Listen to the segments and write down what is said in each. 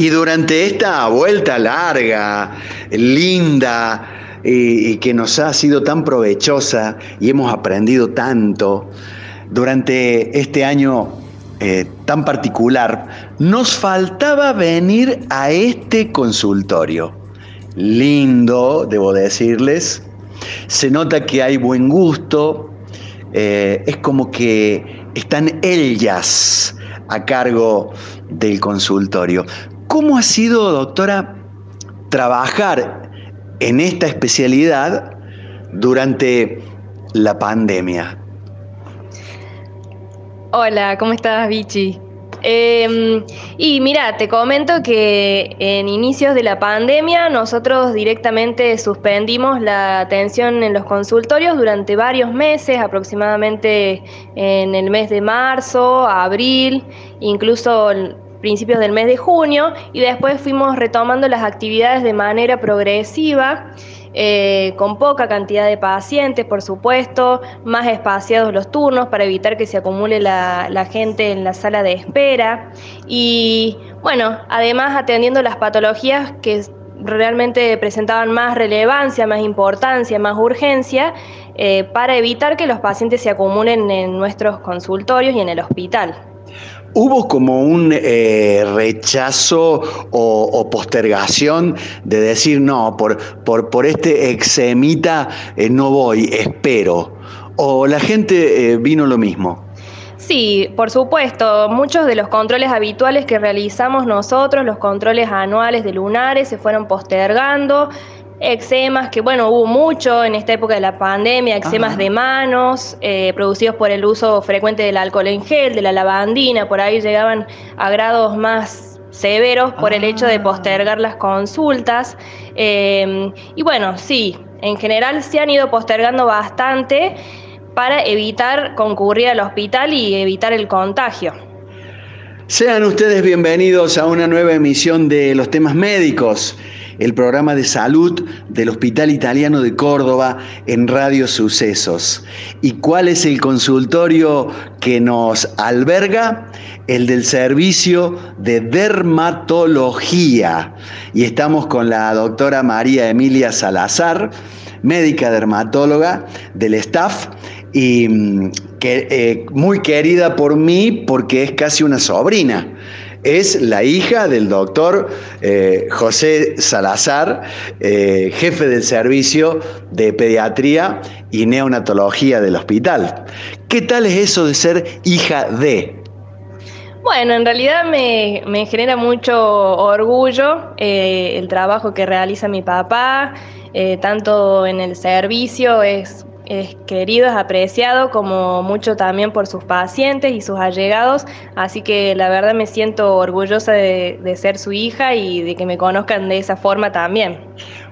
Y durante esta vuelta larga, linda, y, que nos ha sido tan provechosa y hemos aprendido tanto, durante este año eh, tan particular, nos faltaba venir a este consultorio. Lindo, debo decirles. Se nota que hay buen gusto. Eh, es como que están ellas a cargo del consultorio. ¿Cómo ha sido, doctora, trabajar en esta especialidad durante la pandemia? Hola, ¿cómo estás, Vichy? Em, y mira, te comento que en inicios de la pandemia nosotros directamente suspendimos la atención en los consultorios durante varios meses, aproximadamente en el mes de marzo, abril, incluso principios del mes de junio y después fuimos retomando las actividades de manera progresiva. Eh, con poca cantidad de pacientes, por supuesto, más espaciados los turnos para evitar que se acumule la, gente en la sala de espera y, bueno, además atendiendo las patologías que realmente presentaban más relevancia, más importancia, más urgencia, eh, para evitar que los pacientes se acumulen en nuestros consultorios y en el hospital. ¿Hubo como un eh, rechazo o, postergación de decir, no, por, por, por este exemita eh, no voy, espero? ¿O la gente eh, vino lo mismo? Sí, por supuesto. Muchos de los controles habituales que realizamos nosotros, los controles anuales de lunares, se fueron postergando eczemas, que bueno, hubo mucho en esta época de la pandemia, eczemas de manos, eh, producidos por el uso frecuente del alcohol en gel, de la lavandina, por ahí llegaban a grados más severos por el hecho de ah. postergar las consultas. Em, y bueno, sí, en general se han ido postergando bastante para evitar concurrir al hospital y evitar el contagio. Sean ustedes bienvenidos a una nueva emisión de los temas médicos el programa de salud del Hospital Italiano de Córdoba en Radio Sucesos. ¿Y cuál es el consultorio que nos alberga? El del servicio de dermatología. Y estamos con la doctora María Emilia Salazar, médica dermatóloga del staff y mm, que, eh, muy querida por mí porque es casi una sobrina es la hija del doctor eh, José Salazar, eh, jefe del servicio de pediatría y neonatología del hospital. ¿Qué tal es eso de ser hija de? Bueno, en realidad me, genera mucho orgullo eh, el trabajo que realiza mi papá, tanto en el servicio, es es querido, es apreciado, como mucho también por sus pacientes y sus allegados, así que la verdad me siento orgullosa de, de ser su hija y de que me conozcan de esa forma también.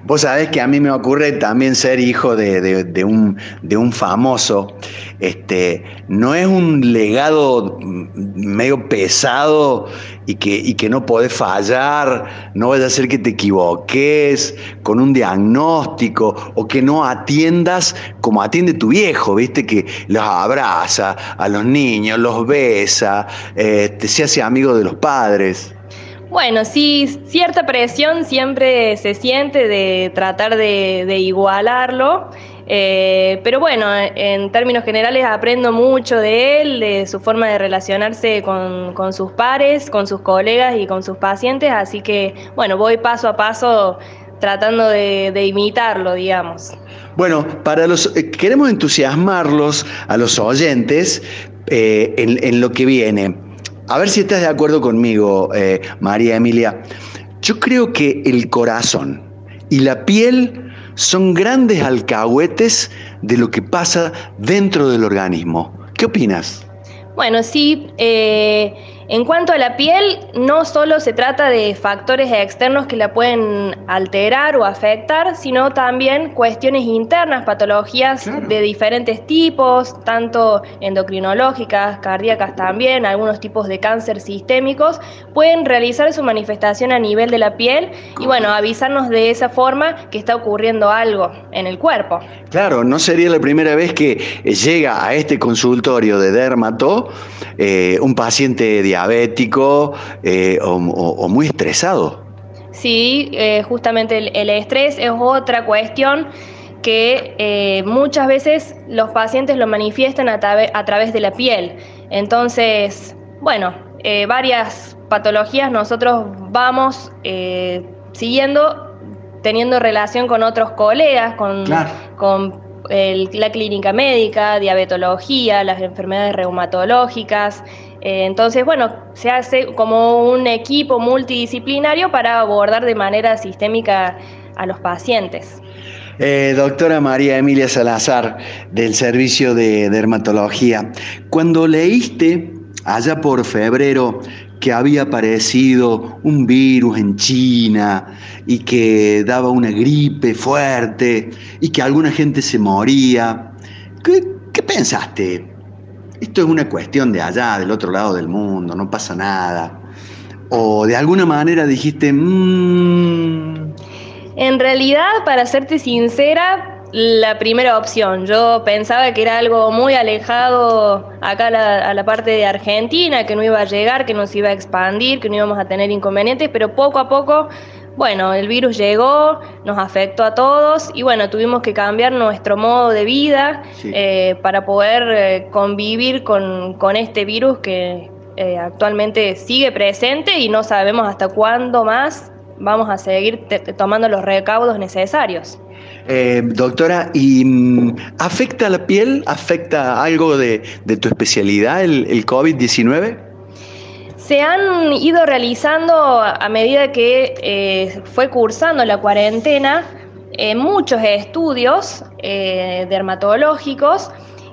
Vos sabés que a mí me ocurre también ser hijo de, un, de un, famoso. Este, no es un legado medio pesado y que, y que no podés fallar, no vaya a ser que te equivoques con un diagnóstico o que no atiendas como atiende tu viejo, viste, que los abraza a los niños, los besa, este, se hace amigo de los padres. Bueno, sí, cierta presión siempre se siente de tratar de, igualarlo, eh, pero bueno, en términos generales aprendo mucho de él, de su forma de relacionarse con, sus pares, con sus colegas y con sus pacientes, así que bueno, voy paso a paso tratando de, imitarlo, digamos. Bueno, para los eh, queremos entusiasmarlos a los oyentes eh, en lo que viene. A ver si estás de acuerdo conmigo, eh, María Emilia. Yo creo que el corazón y la piel son grandes alcahuetes de lo que pasa dentro del organismo. ¿Qué opinas? Bueno, sí. Eh, en cuanto a la piel, no solo se trata de factores externos que la pueden alterar o afectar, sino también cuestiones internas, patologías de diferentes tipos, tanto endocrinológicas, cardíacas también, algunos tipos de cáncer sistémicos, pueden realizar su manifestación a nivel de la piel y bueno, avisarnos de esa forma que está ocurriendo algo en el cuerpo. Claro, no sería la primera vez que llega a este consultorio de dermato eh, un paciente de diabético eh, o, muy estresado. Sí, eh, justamente el, estrés es otra cuestión que muchas veces los pacientes lo manifiestan a, a, través de la piel. Entonces, bueno, varias patologías nosotros vamos siguiendo, teniendo relación con otros colegas, con, con la clínica médica, diabetología, las enfermedades reumatológicas. Eh, entonces, bueno, se hace como un equipo multidisciplinario para abordar de manera sistémica a los pacientes. Eh, doctora María Emilia Salazar, del Servicio de Dermatología, cuando leíste allá por febrero que había aparecido un virus en China y que daba una gripe fuerte y que alguna gente se moría. ¿Qué, pensaste? Esto es una cuestión de allá, del otro lado del mundo, no pasa nada. O de alguna manera dijiste, mmm... En realidad, para serte sincera, la primera opción. Yo pensaba que era algo muy alejado acá a la, parte de Argentina, que no iba a llegar, que no se iba a expandir, que no íbamos a tener inconvenientes, pero poco a poco, bueno, el virus llegó, nos afectó a todos y bueno, tuvimos que cambiar nuestro modo de vida eh, para poder eh, convivir con, este virus que eh, actualmente sigue presente y no sabemos hasta cuándo más vamos a seguir tomando los recaudos necesarios. Eh, doctora, ¿y mm, afecta la piel? ¿Afecta algo de, tu especialidad el, COVID-19? Se han ido realizando a medida que eh, fue cursando la cuarentena eh, muchos estudios dermatológicos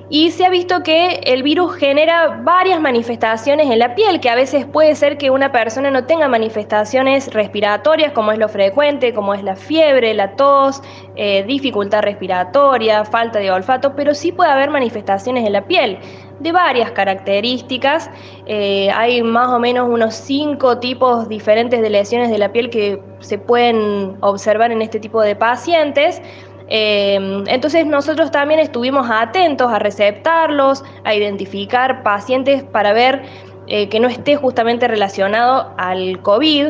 y se ha visto que el virus genera varias manifestaciones en la piel, que a veces puede ser que una persona no tenga manifestaciones respiratorias, como es lo frecuente, como es la fiebre, la tos, eh, dificultad respiratoria, falta de olfato, pero sí puede haber manifestaciones en la piel de varias características. Eh, hay más o menos unos cinco tipos diferentes de lesiones de la piel que se pueden observar en este tipo de pacientes. Em, entonces nosotros también estuvimos atentos a receptarlos, a identificar pacientes para ver eh, que no esté justamente relacionado al COVID.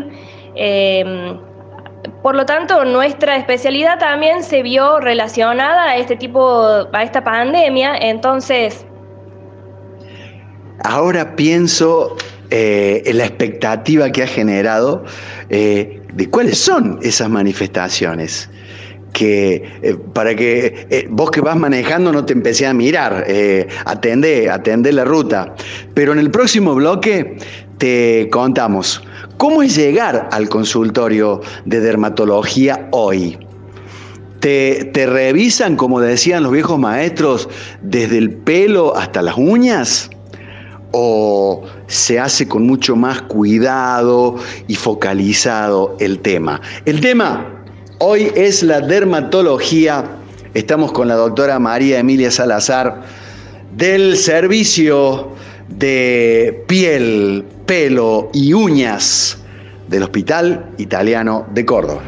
Em, por lo tanto, nuestra especialidad también se vio relacionada a este tipo, a esta pandemia. Entonces. Ahora pienso eh, en la expectativa que ha generado eh, de cuáles son esas manifestaciones que eh, para que eh, vos que vas manejando no te empecé a mirar, eh, atende, atende la ruta. Pero en el próximo bloque te contamos cómo es llegar al consultorio de dermatología hoy. Te, te, revisan, como decían los viejos maestros, desde el pelo hasta las uñas? ¿O se hace con mucho más cuidado y focalizado el tema? El tema Hoy es la dermatología. Estamos con la doctora María Emilia Salazar del servicio de piel, pelo y uñas del Hospital Italiano de Córdoba.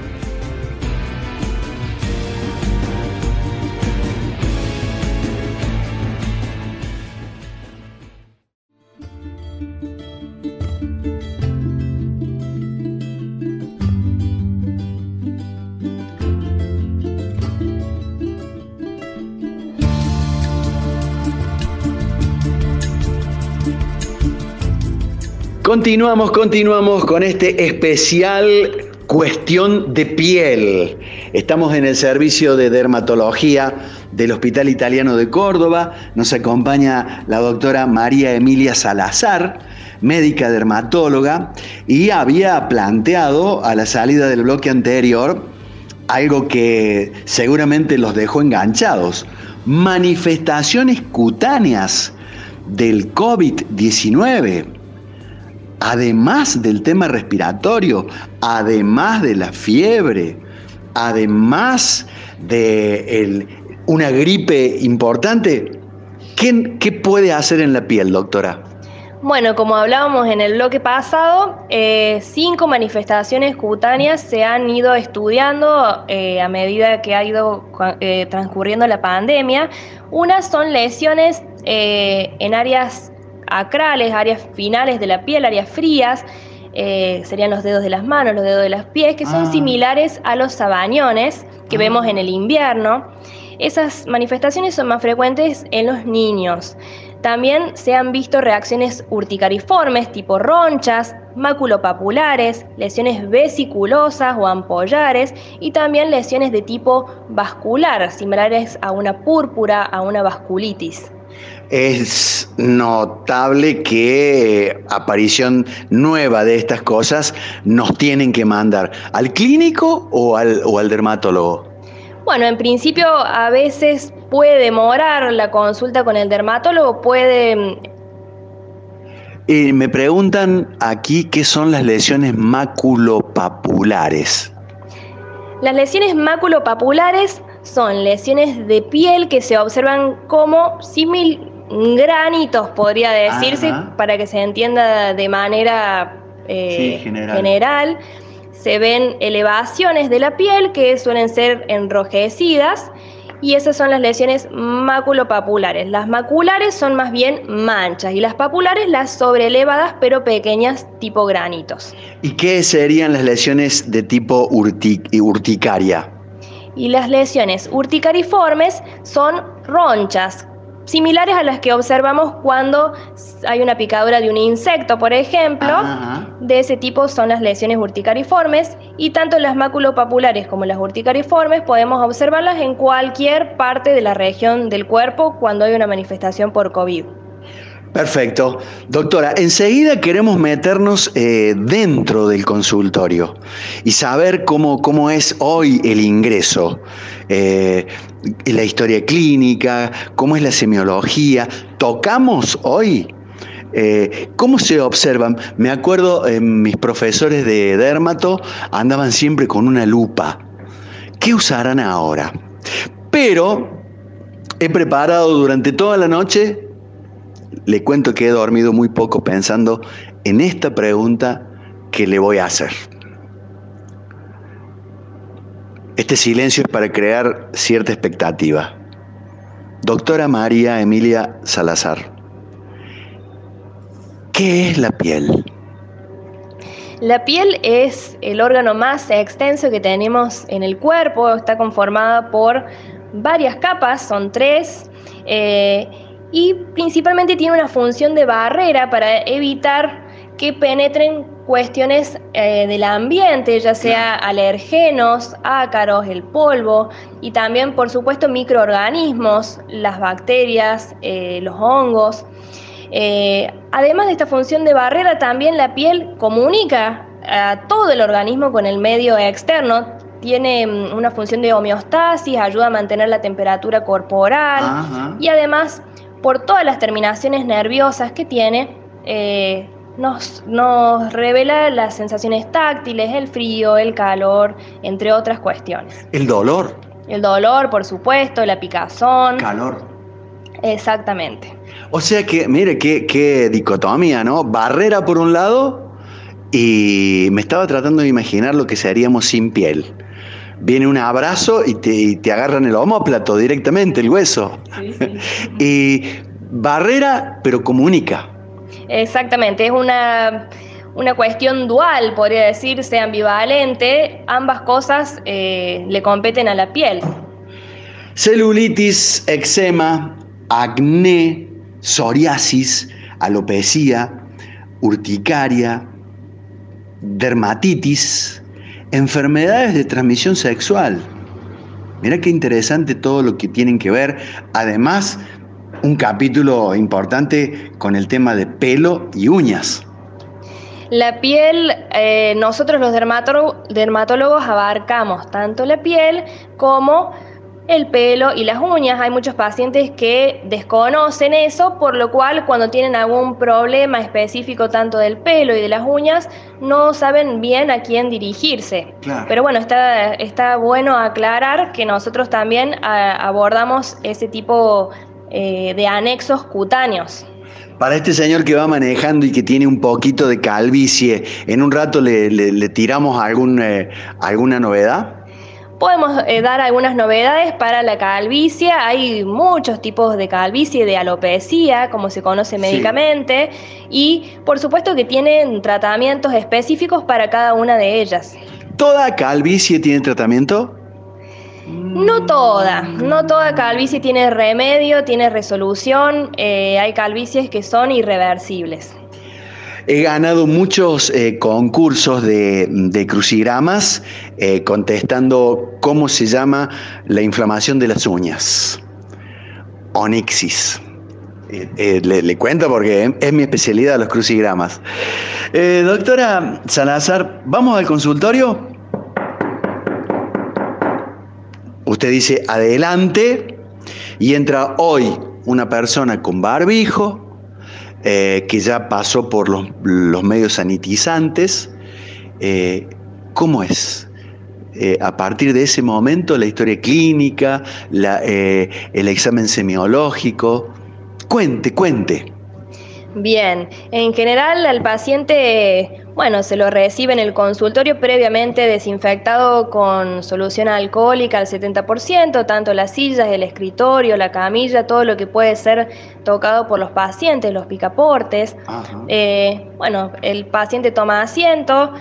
Continuamos, continuamos con este especial cuestión de piel. Estamos en el servicio de dermatología del Hospital Italiano de Córdoba. Nos acompaña la doctora María Emilia Salazar, médica dermatóloga, y había planteado a la salida del bloque anterior algo que seguramente los dejó enganchados. Manifestaciones cutáneas del COVID-19 además del tema respiratorio, además de la fiebre, además de una gripe importante, ¿qué, puede hacer en la piel, doctora? Bueno, como hablábamos en el bloque pasado, eh, cinco manifestaciones cutáneas se han ido estudiando eh, a medida que ha ido eh, transcurriendo la pandemia. Unas son lesiones en áreas acrales, áreas finales de la piel, áreas frías, eh, serían los dedos de las manos, los dedos de los pies, que son Ah. similares a los sabañones que Ah. vemos en el invierno. Esas manifestaciones son más frecuentes en los niños. También se han visto reacciones urticariformes tipo ronchas, maculopapulares, lesiones vesiculosas o ampollares y también lesiones de tipo vascular, similares a una púrpura, a una vasculitis. Es notable que eh, aparición nueva de estas cosas nos tienen que mandar al clínico o al, o al dermatólogo. Bueno, en principio a veces puede demorar la consulta con el dermatólogo, puede mm, me preguntan aquí qué son las lesiones maculopapulares. Las lesiones maculopapulares son lesiones de piel que se observan como simil granitos, podría decirse, Ajá. para que se entienda de manera eh, Sí, general. general. Se ven elevaciones de la piel que suelen ser enrojecidas y esas son las lesiones maculopapulares. Las maculares son más bien manchas y las papulares las sobreelevadas pero pequeñas tipo granitos. ¿Y qué serían las lesiones de tipo urti- urticaria? Y las lesiones urticariformes son ronchas, similares a las que observamos cuando hay una picadura de un insecto, por ejemplo. Ajá. De ese tipo son las lesiones urticariformes y tanto las maculopapulares como las urticariformes podemos observarlas en cualquier parte de la región del cuerpo cuando hay una manifestación por COVID. Perfecto. Doctora, enseguida queremos meternos eh, dentro del consultorio y saber cómo, cómo es hoy el ingreso, eh, la historia clínica, cómo es la semiología. ¿Tocamos hoy? Eh, ¿Cómo se observan? Me acuerdo, mis profesores de dermato andaban siempre con una lupa. ¿Qué usarán ahora? Pero he preparado durante toda la noche le cuento que he dormido muy poco pensando en esta pregunta que le voy a hacer. Este silencio es para crear cierta expectativa. Doctora María Emilia Salazar, ¿qué es la piel? La piel es el órgano más extenso que tenemos en el cuerpo, está conformada por varias capas, son tres, eh, y principalmente tiene una función de barrera para evitar que penetren cuestiones eh, del ambiente, ya sea alergenos, ácaros, el polvo y también, por supuesto, microorganismos, las bacterias, eh, los hongos. Eh, además de esta función de barrera, también la piel comunica a todo el organismo con el medio externo. Tiene mm, una función de homeostasis, ayuda a mantener la temperatura corporal Ajá. y además, por todas las terminaciones nerviosas que tiene, eh, nos, nos revela las sensaciones táctiles, el frío, el calor, entre otras cuestiones. El dolor, El dolor, por supuesto, la picazón. calor. Exactamente. O sea que, mire, qué, qué dicotomía, ¿no? Barrera por un lado y me estaba tratando de imaginar lo que seríamos sin piel. Viene un abrazo y te, y te agarran el homóplato directamente, el hueso. Y barrera, pero comunica. Exactamente, es una, una cuestión dual, podría decirse, ambivalente. Ambas cosas eh, le competen a la piel. Celulitis, eczema, acné, psoriasis, alopecia, urticaria, dermatitis, enfermedades de transmisión sexual. Mira qué interesante todo lo que tienen que ver. Además, un capítulo importante con el tema de pelo y uñas. La piel, eh, nosotros los dermatólogos abarcamos tanto la piel como el pelo y las uñas. Hay muchos pacientes que desconocen eso, por lo cual cuando tienen algún problema específico tanto del pelo y de las uñas, no saben bien a quién dirigirse. Claro. Pero bueno, está, está bueno aclarar que nosotros también a- abordamos ese tipo eh, de anexos cutáneos. Para este señor que va manejando y que tiene un poquito de calvicie, ¿en un rato le, le- le tiramos algún, eh, alguna novedad? Podemos eh, dar algunas novedades para la calvicie. Hay muchos tipos de calvicie, de alopecia, como se conoce médicamente, y por supuesto que tienen tratamientos específicos para cada una de ellas. ¿Toda calvicie tiene tratamiento? No toda, no toda calvicie tiene remedio, tiene resolución. Eh, hay calvicies que son irreversibles. He ganado muchos eh, concursos de, crucigramas eh, contestando cómo se llama la inflamación de las uñas. Onixis. Eh, le, cuento porque es mi especialidad los crucigramas. doctora Salazar, ¿vamos al consultorio? Usted dice adelante y entra hoy una persona con barbijo, eh, que ya pasó por los, medios sanitizantes. Eh, ¿Cómo es? Eh, a partir de ese momento, la historia clínica, el examen semiológico. Cuente, cuente. Bien, en general al paciente, bueno, se lo recibe en el consultorio previamente desinfectado con solución alcohólica al 70%, tanto las sillas, el escritorio, la camilla, todo lo que puede ser tocado por los pacientes, los picaportes. Eh, bueno, el paciente toma asiento,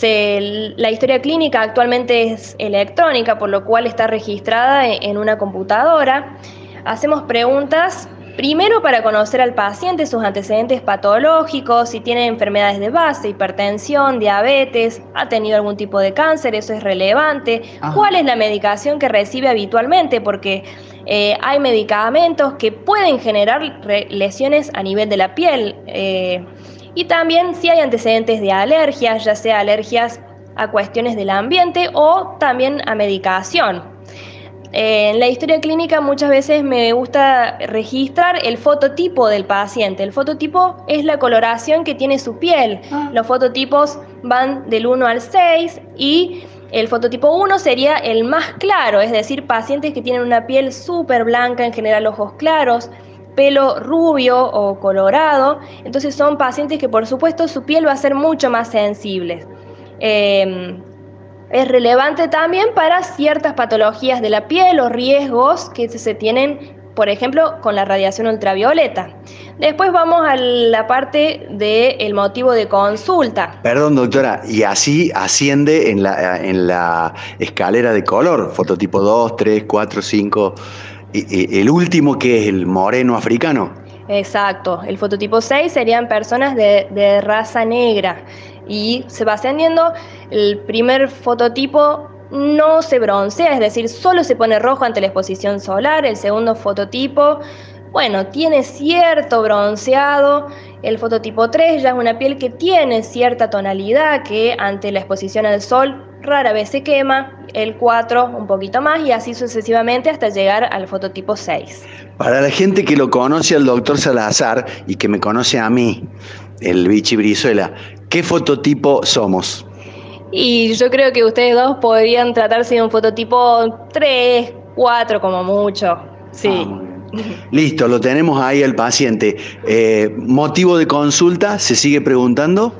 la historia clínica actualmente es electrónica, por lo cual está registrada en una computadora. Hacemos preguntas Primero para conocer al paciente, sus antecedentes patológicos, si tiene enfermedades de base, hipertensión, diabetes, ha tenido algún tipo de cáncer, eso es relevante. ¿Cuál es la medicación que recibe habitualmente? Porque eh, hay medicamentos que pueden generar lesiones a nivel de la piel. Eh, y también si hay antecedentes de alergias, ya sea alergias a cuestiones del ambiente o también a medicación. En la historia clínica muchas veces me gusta registrar el fototipo del paciente. El fototipo es la coloración que tiene su piel. Ah. Los fototipos van del 1 al 6 y el fototipo 1 sería el más claro, es decir, pacientes que tienen una piel súper blanca, en general ojos claros, pelo rubio o colorado. Entonces son pacientes que por supuesto su piel va a ser mucho más sensible. Em, es relevante también para ciertas patologías de la piel o riesgos que se tienen, por ejemplo, con la radiación ultravioleta. Después vamos a la parte del motivo de consulta. Perdón, doctora, y así asciende en la, en la escalera de color, fototipo 2, 3, 4, 5, el último que es el moreno africano. Exacto, el fototipo 6 serían personas de, de raza negra y se va ascendiendo. El primer fototipo no se broncea, es decir, solo se pone rojo ante la exposición solar. El segundo fototipo, bueno, tiene cierto bronceado. El fototipo 3 ya es una piel que tiene cierta tonalidad que ante la exposición al sol rara vez se quema. El 4 un poquito más y así sucesivamente hasta llegar al fototipo 6. Para la gente que lo conoce al doctor Salazar y que me conoce a mí, el Vichy Brizuela, ¿Qué fototipo somos? Y yo creo que ustedes dos podrían tratarse de un fototipo 3, 4 como mucho. Sí. Ah, Listo, lo tenemos ahí el paciente. Eh, ¿Motivo de consulta? ¿Se sigue preguntando?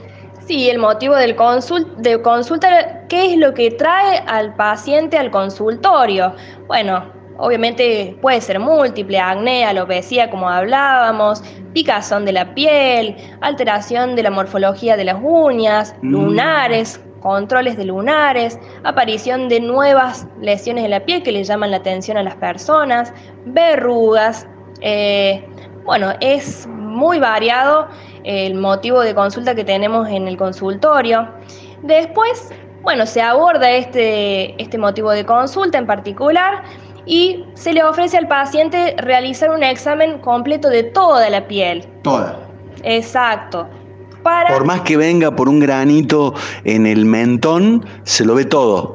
Sí, el motivo del de consulta, ¿qué es lo que trae al paciente al consultorio? Bueno, Obviamente puede ser múltiple, acné, alopecia, como hablábamos, picazón de la piel, alteración de la morfología de las uñas, mm. lunares, controles de lunares, aparición de nuevas lesiones en la piel que le llaman la atención a las personas, verrugas. Eh, bueno, es muy variado el motivo de consulta que tenemos en el consultorio. Después, bueno, se aborda este, este motivo de consulta en particular y se le ofrece al paciente realizar un examen completo de toda la piel. Toda. Exacto. Por más que venga por un granito en el mentón, se lo ve todo.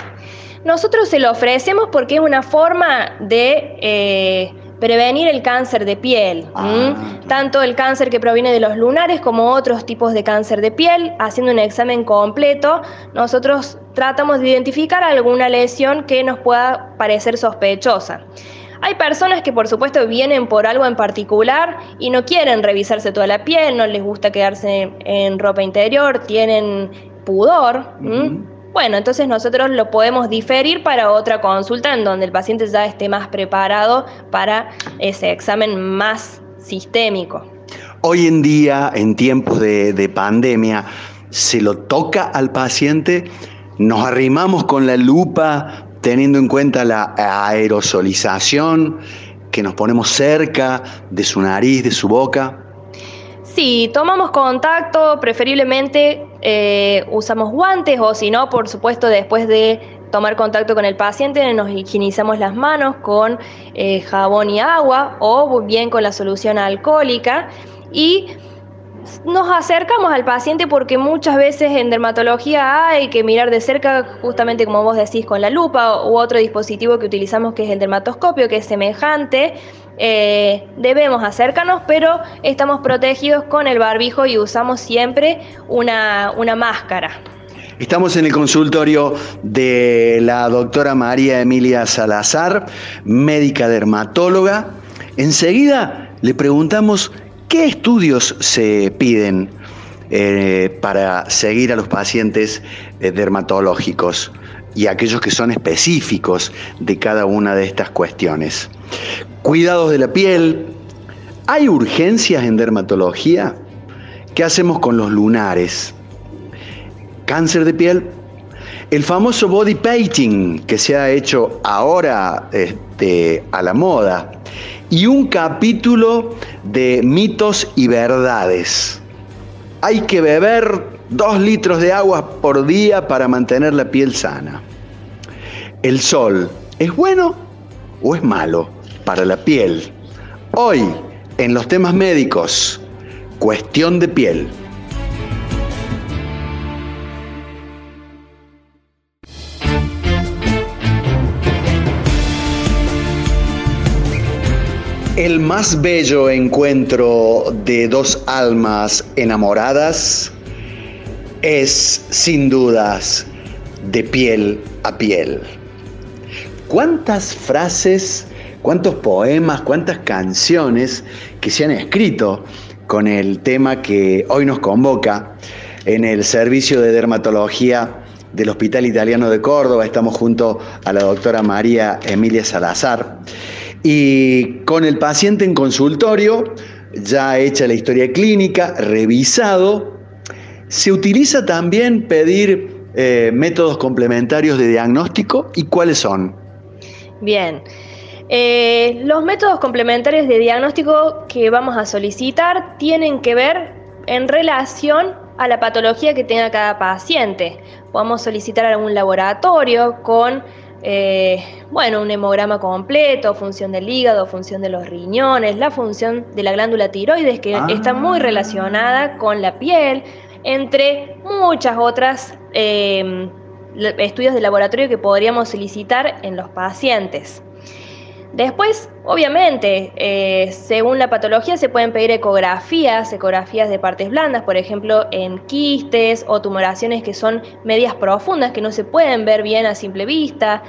Nosotros se lo ofrecemos porque es una forma de eh, prevenir el cáncer de piel, ah, tanto el cáncer que proviene de los lunares como otros tipos de cáncer de piel. Haciendo un examen completo, nosotros tratamos de identificar alguna lesión que nos pueda parecer sospechosa. Hay personas que por supuesto vienen por algo en particular y no quieren revisarse toda la piel, no les gusta quedarse en ropa interior, tienen pudor. Bueno, entonces nosotros lo podemos diferir para otra consulta en donde el paciente ya esté más preparado para ese examen más sistémico. Hoy en día, en tiempos de, pandemia, se lo toca al paciente, nos arrimamos con la lupa teniendo en cuenta la aerosolización, que nos ponemos cerca de su nariz, de su boca. Sí, tomamos contacto, preferiblemente eh, usamos guantes o si no, por supuesto, después de tomar contacto con el paciente nos higienizamos las manos con eh, jabón y agua o bien con la solución alcohólica y nos acercamos al paciente porque muchas veces en dermatología hay que mirar de cerca, justamente como vos decís, con la lupa u otro dispositivo que utilizamos que es el dermatoscopio, que es semejante. Eh, debemos acercarnos, pero estamos protegidos con el barbijo y usamos siempre una, una máscara. Estamos en el consultorio de la doctora María Emilia Salazar, médica dermatóloga. Enseguida le preguntamos ¿Qué estudios se piden eh, para seguir a los pacientes eh, dermatológicos y aquellos que son específicos de cada una de estas cuestiones? Cuidados de la piel. ¿Hay urgencias en dermatología? ¿Qué hacemos con los lunares? ¿Cáncer de piel? El famoso body painting que se ha hecho ahora este, a la moda y un capítulo de mitos y verdades. Hay que beber dos litros de agua por día para mantener la piel sana. ¿El sol es bueno o es malo para la piel? Hoy, en los temas médicos, cuestión de piel. El más bello encuentro de dos almas enamoradas es, sin dudas, de piel a piel. ¿Cuántas frases, cuántos poemas, cuántas canciones que se han escrito con el tema que hoy nos convoca en el servicio de dermatología del Hospital Italiano de Córdoba? Estamos junto a la doctora María Emilia Salazar. Y con el paciente en consultorio, ya hecha la historia clínica, revisado, se utiliza también pedir eh, métodos complementarios de diagnóstico y cuáles son. Bien. Eh, los métodos complementarios de diagnóstico que vamos a solicitar tienen que ver en relación a la patología que tenga cada paciente. Podemos solicitar algún laboratorio con eh, bueno, un hemograma completo, función del hígado, función de los riñones, la función de la glándula tiroides, que ah. está muy relacionada con la piel, entre muchas otras em, estudios de laboratorio que podríamos solicitar en los pacientes. Después, obviamente, eh, según la patología se pueden pedir ecografías, ecografías de partes blandas, por ejemplo, en quistes o tumoraciones que son medias profundas, que no se pueden ver bien a simple vista.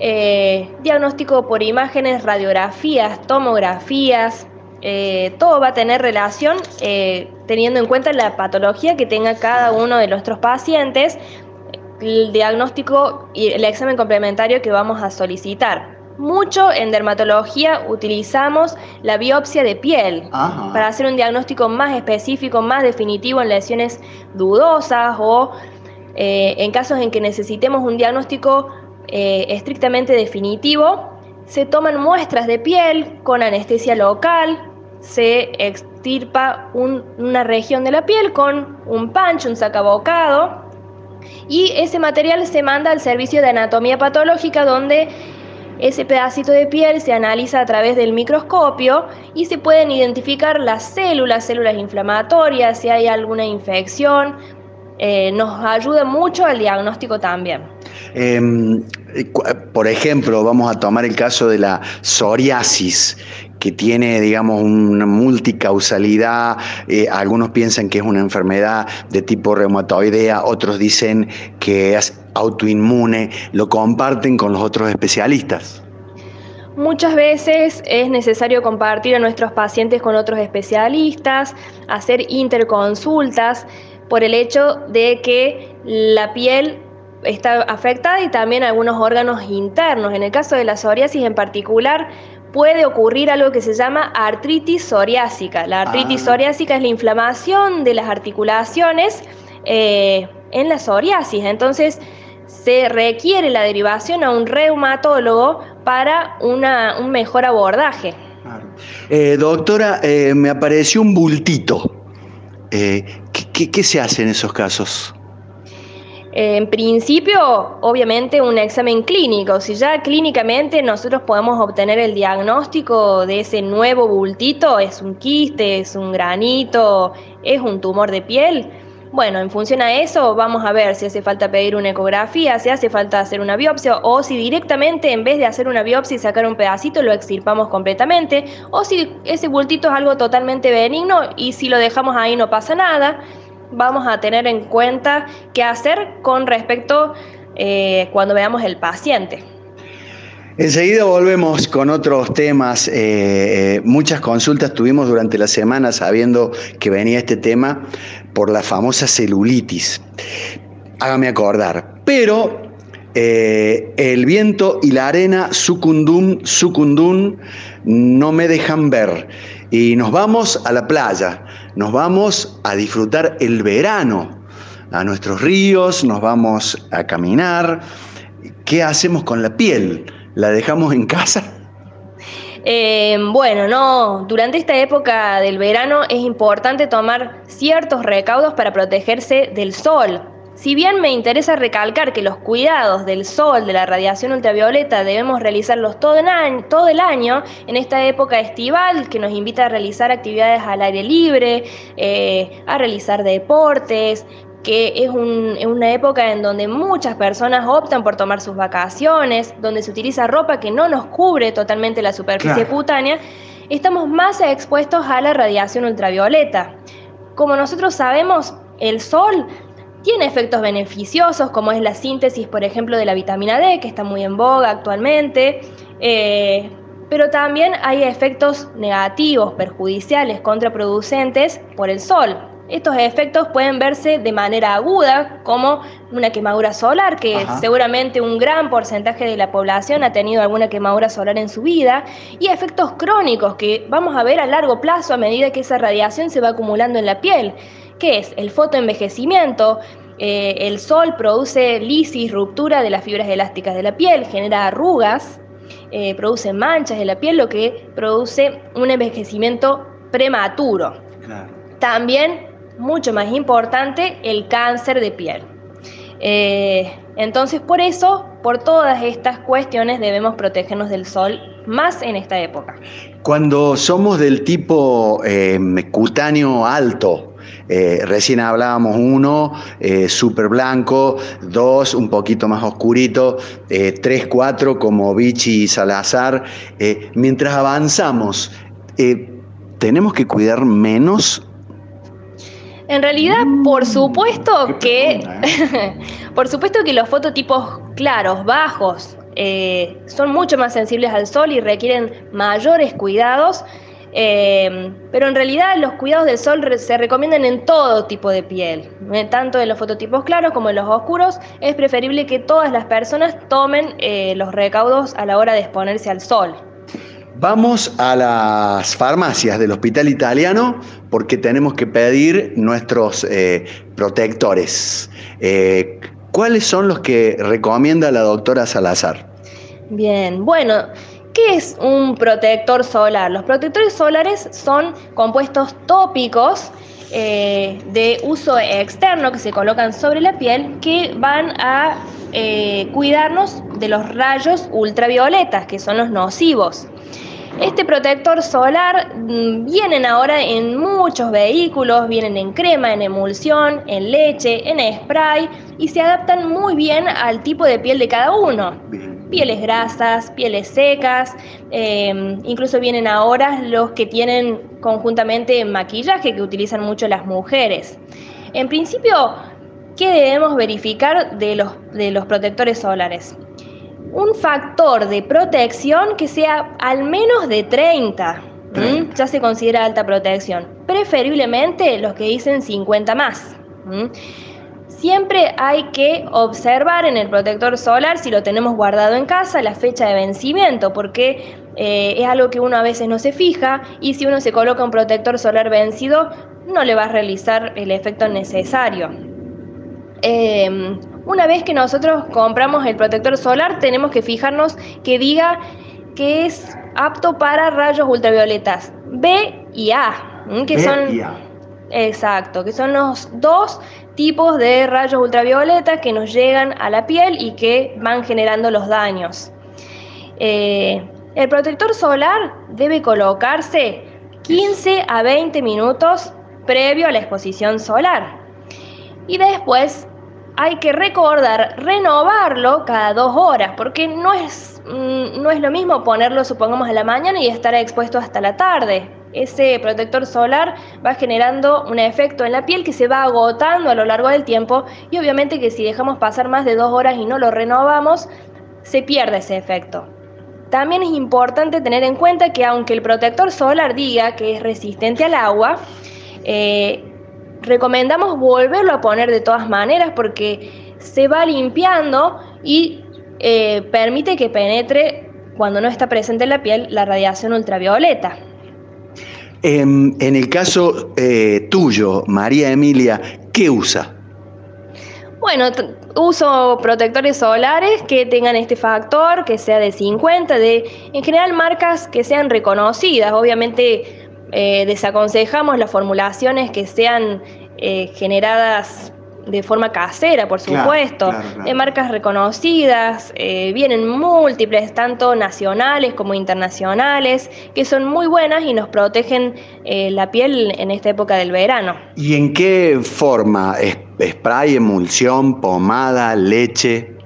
Eh, diagnóstico por imágenes, radiografías, tomografías, eh, todo va a tener relación teniendo en cuenta la patología que tenga cada uno de nuestros pacientes, el diagnóstico y el examen complementario que vamos a solicitar. Mucho en dermatología utilizamos la biopsia de piel para hacer un diagnóstico más específico, más definitivo en lesiones dudosas o eh, en casos en que necesitemos un diagnóstico eh, estrictamente definitivo. Se toman muestras de piel con anestesia local, se extirpa una región de la piel con un pancho, un sacabocado, y ese material se manda al servicio de anatomía patológica donde ese pedacito de piel se analiza a través del microscopio y se pueden identificar las células, células inflamatorias, si hay alguna infección. Eh, nos ayuda mucho al diagnóstico también. Em, por ejemplo, vamos a tomar el caso de la psoriasis, que tiene, digamos, una multicausalidad. Eh, algunos piensan que es una enfermedad de tipo reumatoidea, otros dicen que es autoinmune, lo comparten con los otros especialistas. Muchas veces es necesario compartir a nuestros pacientes con otros especialistas, hacer interconsultas por el hecho de que la piel está afectada y también algunos órganos internos. En el caso de la psoriasis en particular, puede ocurrir algo que se llama artritis psoriásica. La artritis ah. psoriásica es la inflamación de las articulaciones eh, en la psoriasis. Entonces, se requiere la derivación a un reumatólogo para una, un mejor abordaje. Eh, doctora, eh, me apareció un bultito. ¿qué, se hace en esos casos? En principio, obviamente, un examen clínico. Si ya clínicamente nosotros podemos obtener el diagnóstico de ese nuevo bultito, es un quiste, es un granito, es un tumor de piel, bueno, en función a eso vamos a ver si hace falta pedir una ecografía, si hace falta hacer una biopsia o si directamente en vez de hacer una biopsia y sacar un pedacito lo extirpamos completamente o si ese bultito es algo totalmente benigno y si lo dejamos ahí no pasa nada vamos a tener en cuenta qué hacer con respecto eh, cuando veamos el paciente. Enseguida volvemos con otros temas. Eh, eh, muchas consultas tuvimos durante la semana sabiendo que venía este tema por la famosa celulitis. Hágame acordar. Pero el viento y la arena, sucundum, sucundum, no me dejan ver. Y nos vamos a la playa, nos vamos a disfrutar el verano, a nuestros ríos, nos vamos a caminar. ¿Qué hacemos con la piel? ¿La dejamos en casa? Eh, bueno, no, durante esta época del verano es importante tomar ciertos recaudos para protegerse del sol, si bien me interesa recalcar que los cuidados del sol, de la radiación ultravioleta, debemos realizarlos todo, el año, todo el año, en esta época estival que nos invita a realizar actividades al aire libre, eh, a realizar deportes, que es, una época en donde muchas personas optan por tomar sus vacaciones, donde se utiliza ropa que no nos cubre totalmente la superficie cutánea, estamos más expuestos a la radiación ultravioleta. Como nosotros sabemos, el sol tiene efectos beneficiosos como es la síntesis, por ejemplo, de la vitamina D, que está muy en boga actualmente, eh, pero también hay efectos negativos, perjudiciales, contraproducentes por el sol. Estos efectos pueden verse de manera aguda, como una quemadura solar, que seguramente un gran porcentaje de la población ha tenido alguna quemadura solar en su vida, y efectos crónicos que vamos a ver a largo plazo a medida que esa radiación se va acumulando en la piel. ¿Qué es? El fotoenvejecimiento. Eh, el sol produce lisis, ruptura de las fibras elásticas de la piel, genera arrugas, eh, produce manchas de la piel, lo que produce un envejecimiento prematuro. También, mucho más importante, el cáncer de piel. Eh, entonces, por eso, por todas estas cuestiones, debemos protegernos del sol más en esta época. Cuando somos del tipo cutáneo alto, eh, recién hablábamos uno, eh, súper blanco, dos, un poquito más oscurito, eh, tres, cuatro, como Vichy y Salazar. mientras avanzamos, ¿tenemos que cuidar menos en realidad, por supuesto que, por supuesto que los fototipos claros, bajos, son mucho más sensibles al sol y requieren mayores cuidados Em, pero en realidad los cuidados del sol se recomiendan en todo tipo de piel, eh, tanto en los fototipos claros como en los oscuros. Es preferible que todas las personas tomen eh, los recaudos a la hora de exponerse al sol. Vamos a las farmacias del hospital italiano porque tenemos que pedir nuestros eh, protectores. ¿Cuáles son los que recomienda la doctora Salazar? Bien, bueno, ¿Qué es un protector solar? Los protectores solares son compuestos tópicos eh, de uso externo que se colocan sobre la piel que van a eh, cuidarnos de los rayos ultravioletas, que son los nocivos. Este protector solar mm, vienen ahora en muchos vehículos, vienen en crema, en emulsión, en leche, en spray y se adaptan muy bien al tipo de piel de cada uno pieles grasas, pieles secas, em, incluso vienen ahora los que tienen conjuntamente maquillaje que utilizan mucho las mujeres. En principio, ¿qué debemos verificar de los, de los protectores solares? Un factor de protección que sea al menos de 30. Ya se considera alta protección. Preferiblemente los que dicen 50 más. Siempre hay que observar en el protector solar si lo tenemos guardado en casa la fecha de vencimiento, porque eh, es algo que uno a veces no se fija y si uno se coloca un protector solar vencido no le va a realizar el efecto necesario. Em, una vez que nosotros compramos el protector solar tenemos que fijarnos que diga que es apto para rayos ultravioletas B y A, que son... Exacto, que son los dos tipos de rayos ultravioletas que nos llegan a la piel y que van generando los daños. Eh, el protector solar debe colocarse 15 a 20 minutos previo a la exposición solar. Y después hay que recordar renovarlo cada dos horas, porque no es, mm, no es lo mismo ponerlo, supongamos, a la mañana y estar expuesto hasta la tarde ese protector solar va generando un efecto en la piel que se va agotando a lo largo del tiempo y obviamente que si dejamos pasar más de dos horas y no lo renovamos, se pierde ese efecto. También es importante tener en cuenta que aunque el protector solar diga que es resistente al agua, eh, recomendamos volverlo a poner de todas maneras porque se va limpiando y eh, permite que penetre cuando no está presente en la piel la radiación ultravioleta. En, el caso eh, tuyo, María Emilia, ¿qué usa? Bueno, uso protectores solares que tengan este factor, que sea de 50, de en general marcas que sean reconocidas. Obviamente eh, desaconsejamos las formulaciones que sean eh, generadas de forma casera, por supuesto, de marcas reconocidas, eh, vienen múltiples, tanto nacionales como internacionales, que son muy buenas y nos protegen eh, la piel en esta época del verano. ¿Y en qué forma? ¿Spray, emulsión, pomada, leche?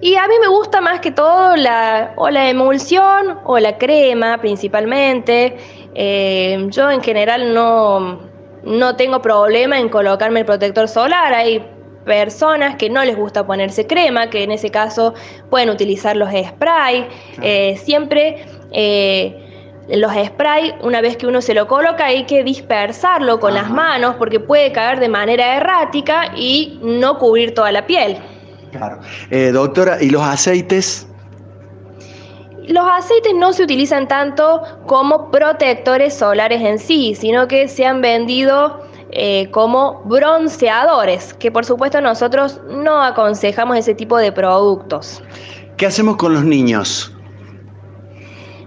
Y a mí me gusta más que todo la, o la emulsión o la crema principalmente. Eh, yo en general no, no tengo problema en colocarme el protector solar. Hay personas que no les gusta ponerse crema, que en ese caso pueden utilizar los spray. Eh, siempre eh, los spray, una vez que uno se lo coloca, hay que dispersarlo con las manos porque puede caer de manera errática y no cubrir toda la piel. Claro. Eh, doctora, ¿y los aceites? Los aceites no se utilizan tanto como protectores solares en sí, sino que se han vendido eh, como bronceadores, que por supuesto nosotros no aconsejamos ese tipo de productos. ¿Qué hacemos con los niños?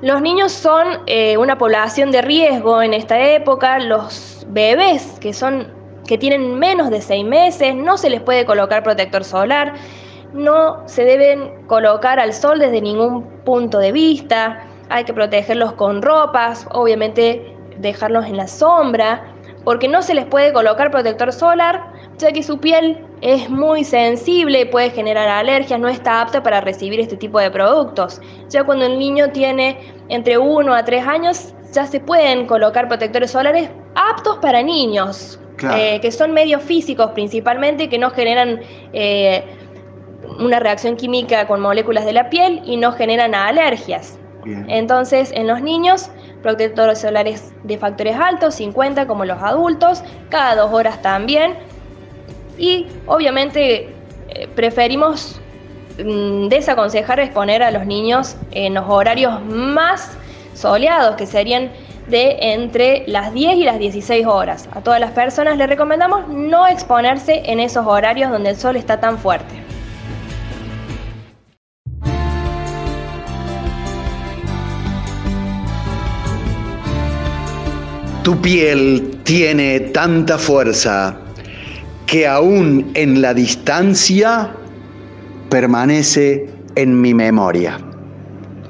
Los niños son eh, una población de riesgo en esta época. Los bebés que son que tienen menos de seis meses no se les puede colocar protector solar no se deben colocar al sol desde ningún punto de vista, hay que protegerlos con ropas, obviamente dejarlos en la sombra, porque no se les puede colocar protector solar, ya que su piel es muy sensible, puede generar alergias, no está apta para recibir este tipo de productos. Ya cuando el niño tiene entre 1 a 3 años, ya se pueden colocar protectores solares aptos para niños, eh, que son medios físicos principalmente, que no generan... Eh, una reacción química con moléculas de la piel y no generan alergias. Entonces, en los niños, protectores solares de factores altos, 50 como los adultos, cada dos horas también. Y obviamente eh, preferimos mm, desaconsejar exponer a los niños en los horarios más soleados, que serían de entre las 10 y las 16 horas. A todas las personas les recomendamos no exponerse en esos horarios donde el sol está tan fuerte. Tu piel tiene tanta fuerza que aún en la distancia permanece en mi memoria.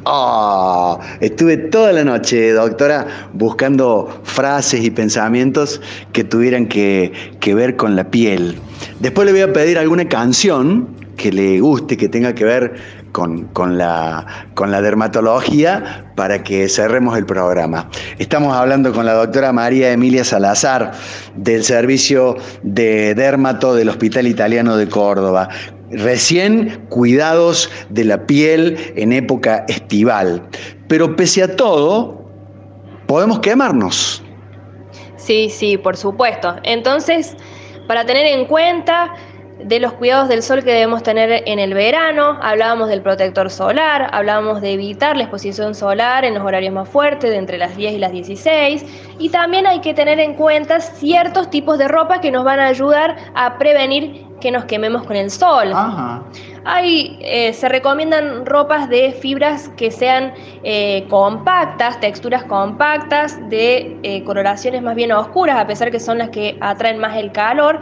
Ah, estuve toda la noche, doctora, buscando frases y pensamientos que tuvieran que, que ver con la piel. Después le voy a pedir alguna canción que le guste, que tenga que ver con, la, con la dermatología para que cerremos el programa. Estamos hablando con la doctora María Emilia Salazar del Servicio de Dermato del Hospital Italiano de Córdoba. Recién cuidados de la piel en época estival. Pero pese a todo, podemos quemarnos. Sí, sí, por supuesto. Entonces, para tener en cuenta, de los cuidados del sol que debemos tener en el verano, hablábamos del protector solar, hablábamos de evitar la exposición solar en los horarios más fuertes, de entre las 10 y las 16, y también hay que tener en cuenta ciertos tipos de ropa que nos van a ayudar a prevenir que nos quememos con el sol. Hay, eh, se recomiendan ropas de fibras que sean eh, compactas, texturas compactas, de eh, coloraciones más bien oscuras, a pesar que son las que atraen más el calor.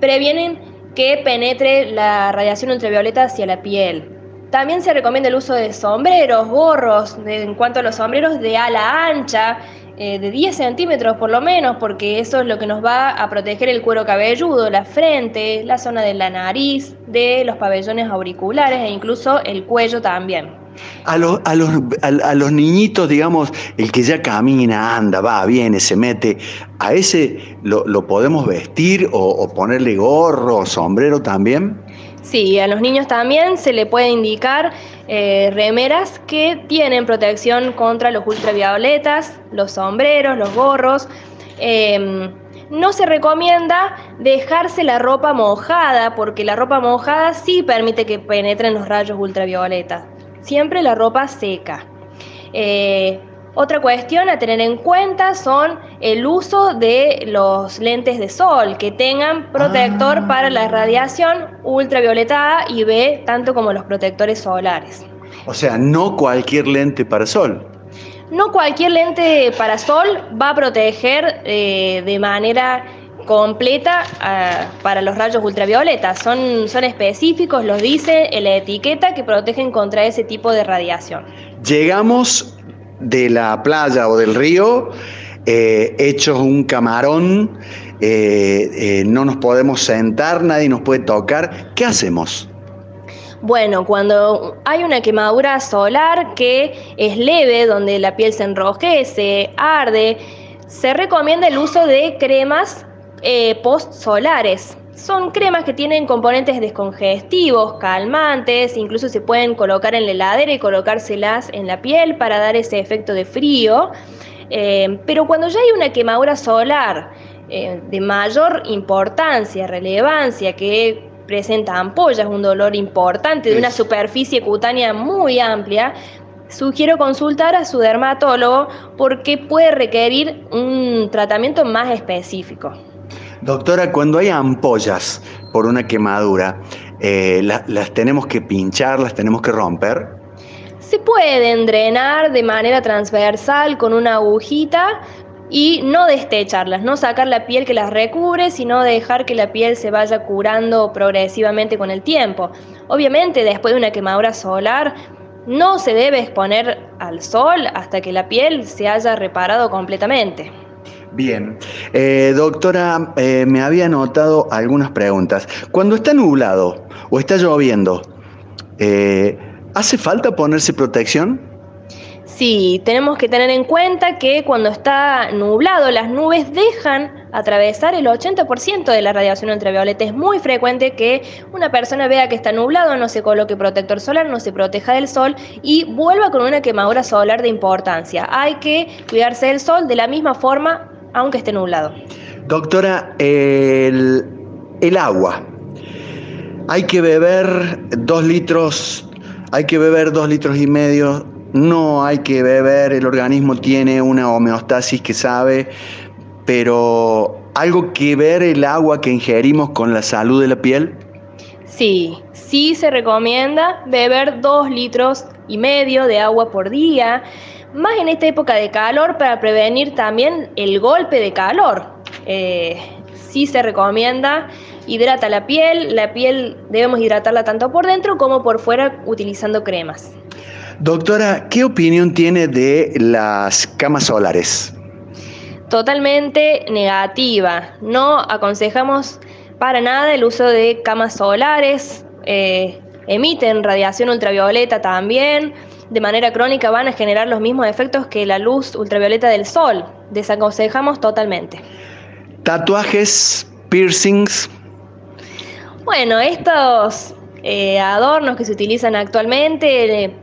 Previenen que penetre la radiación ultravioleta hacia la piel. También se recomienda el uso de sombreros, gorros, en cuanto a los sombreros de ala ancha, eh, de 10 centímetros por lo menos, porque eso es lo que nos va a proteger el cuero cabelludo, la frente, la zona de la nariz, de los pabellones auriculares e incluso el cuello también. A los, a, los, a, los niñitos, digamos, el que ya camina, anda, va, viene, se mete, ¿a ese lo, podemos vestir o, ponerle gorro o sombrero también? Sí, a los niños también se le puede indicar eh, remeras que tienen protección contra los ultravioletas, los sombreros, los gorros. Em, no se recomienda dejarse la ropa mojada porque la ropa mojada sí permite que penetren los rayos ultravioletas siempre la ropa seca. Eh, otra cuestión a tener en cuenta son el uso de los lentes de sol que tengan protector ah. para la radiación ultravioleta y B, tanto como los protectores solares. O sea, no cualquier lente para sol. No cualquier lente para sol va a proteger eh, de manera completa ah, para los rayos ultravioletas. Son, son específicos, los dice en la etiqueta, que protegen contra ese tipo de radiación. Llegamos de la playa o del río, eh, hechos un camarón, eh, eh, no nos podemos sentar, nadie nos puede tocar. ¿Qué hacemos? Bueno, cuando hay una quemadura solar que es leve, donde la piel se enrojece, arde, se recomienda el uso de cremas eh, post-solares. Son cremas que tienen componentes descongestivos, calmantes, incluso se pueden colocar en la heladera y colocárselas en la piel para dar ese efecto de frío. Eh, pero cuando ya hay una quemadura solar eh, de mayor importancia, relevancia, que presenta ampollas, un dolor importante, de una superficie cutánea muy amplia, sugiero consultar a su dermatólogo porque puede requerir un tratamiento más específico. Doctora, cuando hay ampollas por una quemadura, eh, ¿las tenemos que pinchar, las tenemos que romper? Se pueden drenar de manera transversal con una agujita y no destecharlas, no sacar la piel que las recubre, sino dejar que la piel se vaya curando progresivamente con el tiempo. Obviamente, después de una quemadura solar, no se debe exponer al sol hasta que la piel se haya reparado completamente. Bien, eh, doctora, eh, me había notado algunas preguntas. Cuando está nublado o está lloviendo, eh, ¿hace falta ponerse protección? Sí, tenemos que tener en cuenta que cuando está nublado las nubes dejan atravesar el 80% de la radiación ultravioleta. Es muy frecuente que una persona vea que está nublado, no se coloque protector solar, no se proteja del sol y vuelva con una quemadura solar de importancia. Hay que cuidarse del sol de la misma forma aunque esté nublado. Doctora, el, agua. Hay que beber dos litros, hay que beber dos litros y medio. No hay que beber, el organismo tiene una homeostasis que sabe, pero ¿algo que ver el agua que ingerimos con la salud de la piel? Sí, sí se recomienda beber dos litros y medio de agua por día más en esta época de calor para prevenir también el golpe de calor. Eh, sí se recomienda, hidrata la piel, la piel debemos hidratarla tanto por dentro como por fuera utilizando cremas. Doctora, ¿qué opinión tiene de las camas solares? Totalmente negativa. No aconsejamos para nada el uso de camas solares. Eh, emiten radiación ultravioleta también de manera crónica van a generar los mismos efectos que la luz ultravioleta del sol. Desaconsejamos totalmente. Tatuajes, piercings. Bueno, estos eh, adornos que se utilizan actualmente, eh,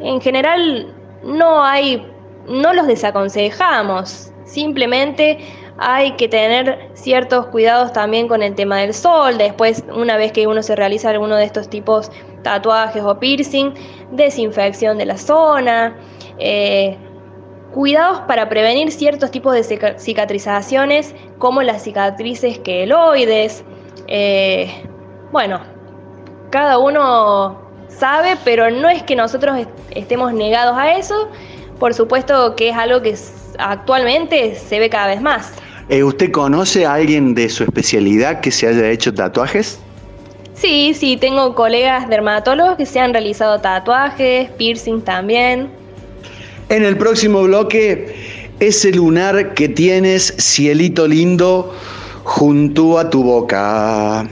en general no hay, no los desaconsejamos. Simplemente hay que tener ciertos cuidados también con el tema del sol, después una vez que uno se realiza alguno de estos tipos tatuajes o piercing, desinfección de la zona, eh, cuidados para prevenir ciertos tipos de cicatrizaciones como las cicatrices queloides, eh, bueno, cada uno sabe, pero no es que nosotros estemos negados a eso, por supuesto que es algo que actualmente se ve cada vez más. Eh, ¿Usted conoce a alguien de su especialidad que se haya hecho tatuajes? Sí, sí, tengo colegas dermatólogos que se han realizado tatuajes, piercing también. En el próximo bloque, ese lunar que tienes, cielito lindo, junto a tu boca.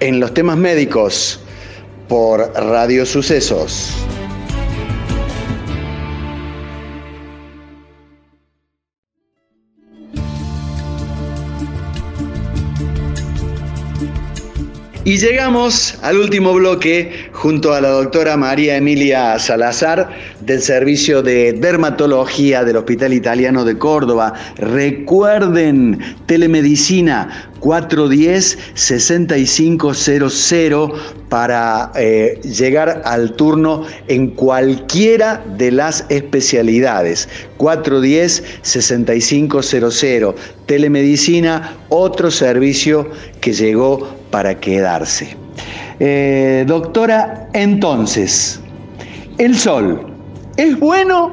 En los temas médicos, por Radio Sucesos. Y llegamos al último bloque junto a la doctora María Emilia Salazar del Servicio de Dermatología del Hospital Italiano de Córdoba. Recuerden, telemedicina 410-6500 para eh, llegar al turno en cualquiera de las especialidades. 410-6500. Telemedicina, otro servicio que llegó para quedarse. Eh, doctora, entonces, ¿el sol es bueno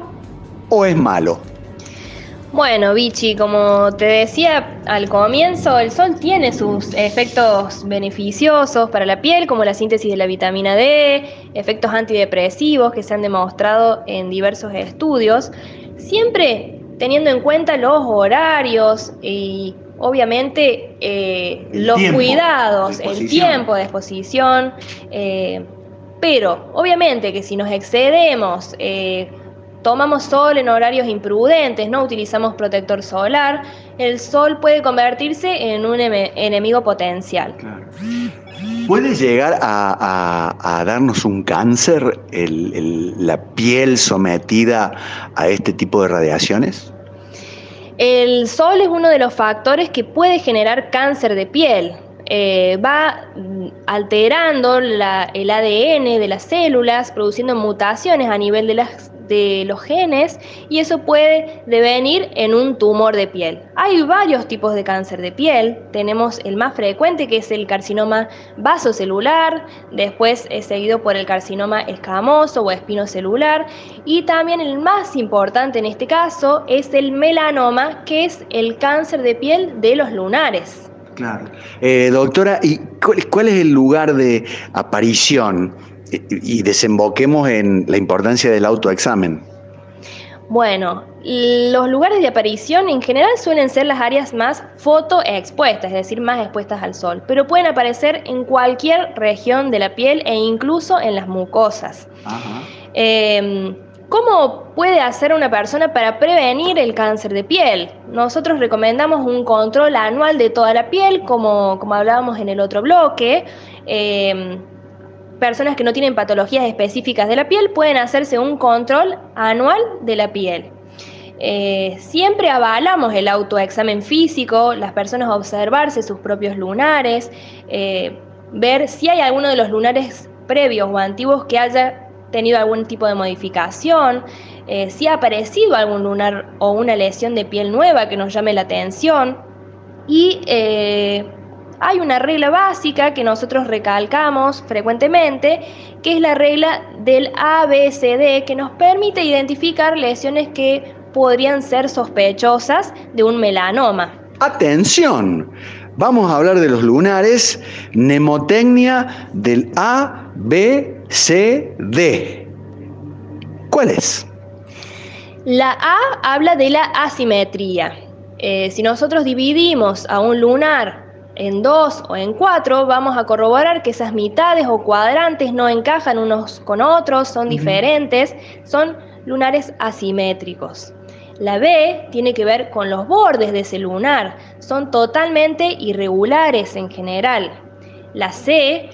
o es malo? Bueno, Vichy, como te decía al comienzo, el sol tiene sus efectos beneficiosos para la piel, como la síntesis de la vitamina D, efectos antidepresivos que se han demostrado en diversos estudios, siempre teniendo en cuenta los horarios y obviamente eh, los cuidados, el tiempo de exposición, eh, pero obviamente que si nos excedemos, eh, tomamos sol en horarios imprudentes, no utilizamos protector solar, el sol puede convertirse en un enemigo potencial. ¿Puede llegar a, darnos un cáncer la piel sometida a este tipo de radiaciones? El sol es uno de los factores que puede generar cáncer de piel. Eh, va alterando el ADN de las células, produciendo mutaciones a nivel de las de los genes y eso puede devenir en un tumor de piel. Hay varios tipos de cáncer de piel. Tenemos el más frecuente que es el carcinoma vasocelular, después es seguido por el carcinoma escamoso o espinocelular y también el más importante en este caso es el melanoma, que es el cáncer de piel de los lunares. Claro. Eh, doctora, ¿y cuál es el lugar de aparición y desemboquemos en la importancia del autoexamen. Bueno, los lugares de aparición en general suelen ser las áreas más fotoexpuestas, es decir, más expuestas al sol, pero pueden aparecer en cualquier región de la piel e incluso en las mucosas. Em, ¿Cómo puede hacer una persona para prevenir el cáncer de piel? Nosotros recomendamos un control anual de toda la piel, como, como hablábamos en el otro bloque. Em, personas que no tienen patologías específicas de la piel pueden hacerse un control anual de la piel. Eh, siempre avalamos el autoexamen físico, las personas observarse sus propios lunares, eh, ver si hay alguno de los lunares previos o antiguos que haya tenido algún tipo de modificación, eh, si ha aparecido algún lunar o una lesión de piel nueva que nos llame la atención y hay una regla básica que nosotros recalcamos frecuentemente, que es la regla del ABCD, que nos permite identificar lesiones que podrían ser sospechosas de un melanoma. Atención, vamos a hablar de los lunares, mnemotecnia del ABCD. ¿Cuál es? La A habla de la asimetría. Eh, si nosotros dividimos a un lunar en dos o en cuatro, vamos a corroborar que esas mitades o cuadrantes no encajan unos con otros, son diferentes, son lunares asimétricos. La B tiene que ver con los bordes de ese lunar, son totalmente irregulares en general. La C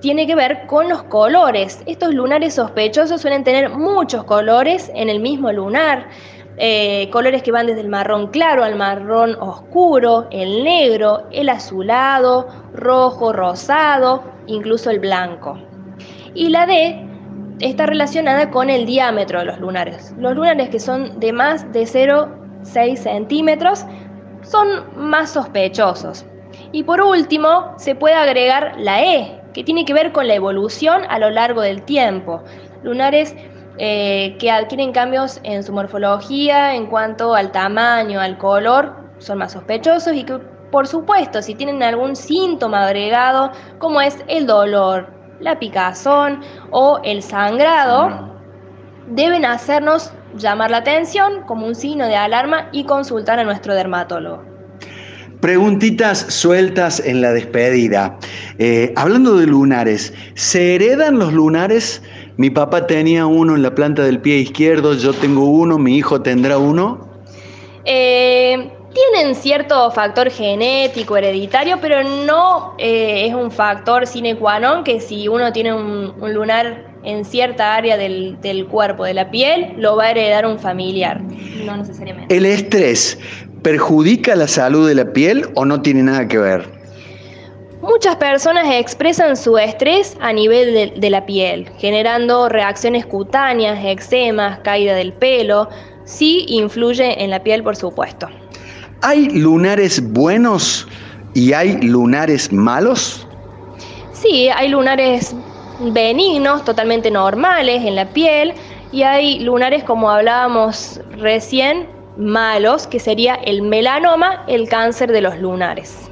tiene que ver con los colores. Estos lunares sospechosos suelen tener muchos colores en el mismo lunar. Eh, colores que van desde el marrón claro al marrón oscuro, el negro, el azulado, rojo, rosado, incluso el blanco. Y la D está relacionada con el diámetro de los lunares. Los lunares que son de más de 0,6 centímetros son más sospechosos. Y por último, se puede agregar la E, que tiene que ver con la evolución a lo largo del tiempo. Lunares eh, que adquieren cambios en su morfología en cuanto al tamaño, al color, son más sospechosos y que, por supuesto, si tienen algún síntoma agregado, como es el dolor, la picazón o el sangrado, deben hacernos llamar la atención como un signo de alarma y consultar a nuestro dermatólogo. Preguntitas sueltas en la despedida. Eh, hablando de lunares, ¿se heredan los lunares? Mi papá tenía uno en la planta del pie izquierdo, yo tengo uno, mi hijo tendrá uno. Eh, tienen cierto factor genético, hereditario, pero no eh, es un factor sine qua non que si uno tiene un, lunar en cierta área del, del, cuerpo, de la piel, lo va a heredar un familiar, no necesariamente. ¿El estrés perjudica la salud de la piel o no tiene nada que ver? Muchas personas expresan su estrés a nivel de, de, la piel, generando reacciones cutáneas, eczemas, caída del pelo. Sí influye en la piel, por supuesto. ¿Hay lunares buenos y hay lunares malos? Sí, hay lunares benignos, totalmente normales en la piel, y hay lunares, como hablábamos recién, malos, que sería el melanoma, el cáncer de los lunares.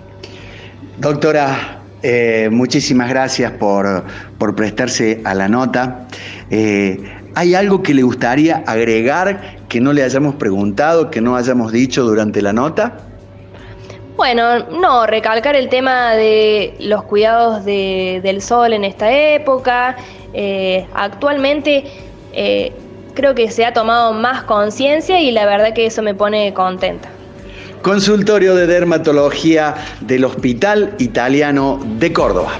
Doctora, eh, muchísimas gracias por, por, prestarse a la nota. Eh, ¿Hay algo que le gustaría agregar que no le hayamos preguntado, que no hayamos dicho durante la nota? Bueno, no, recalcar el tema de los cuidados de, del sol en esta época. Eh, actualmente creo que se ha tomado más conciencia y la verdad que eso me pone contenta. Consultorio de Dermatología del Hospital Italiano de Córdoba.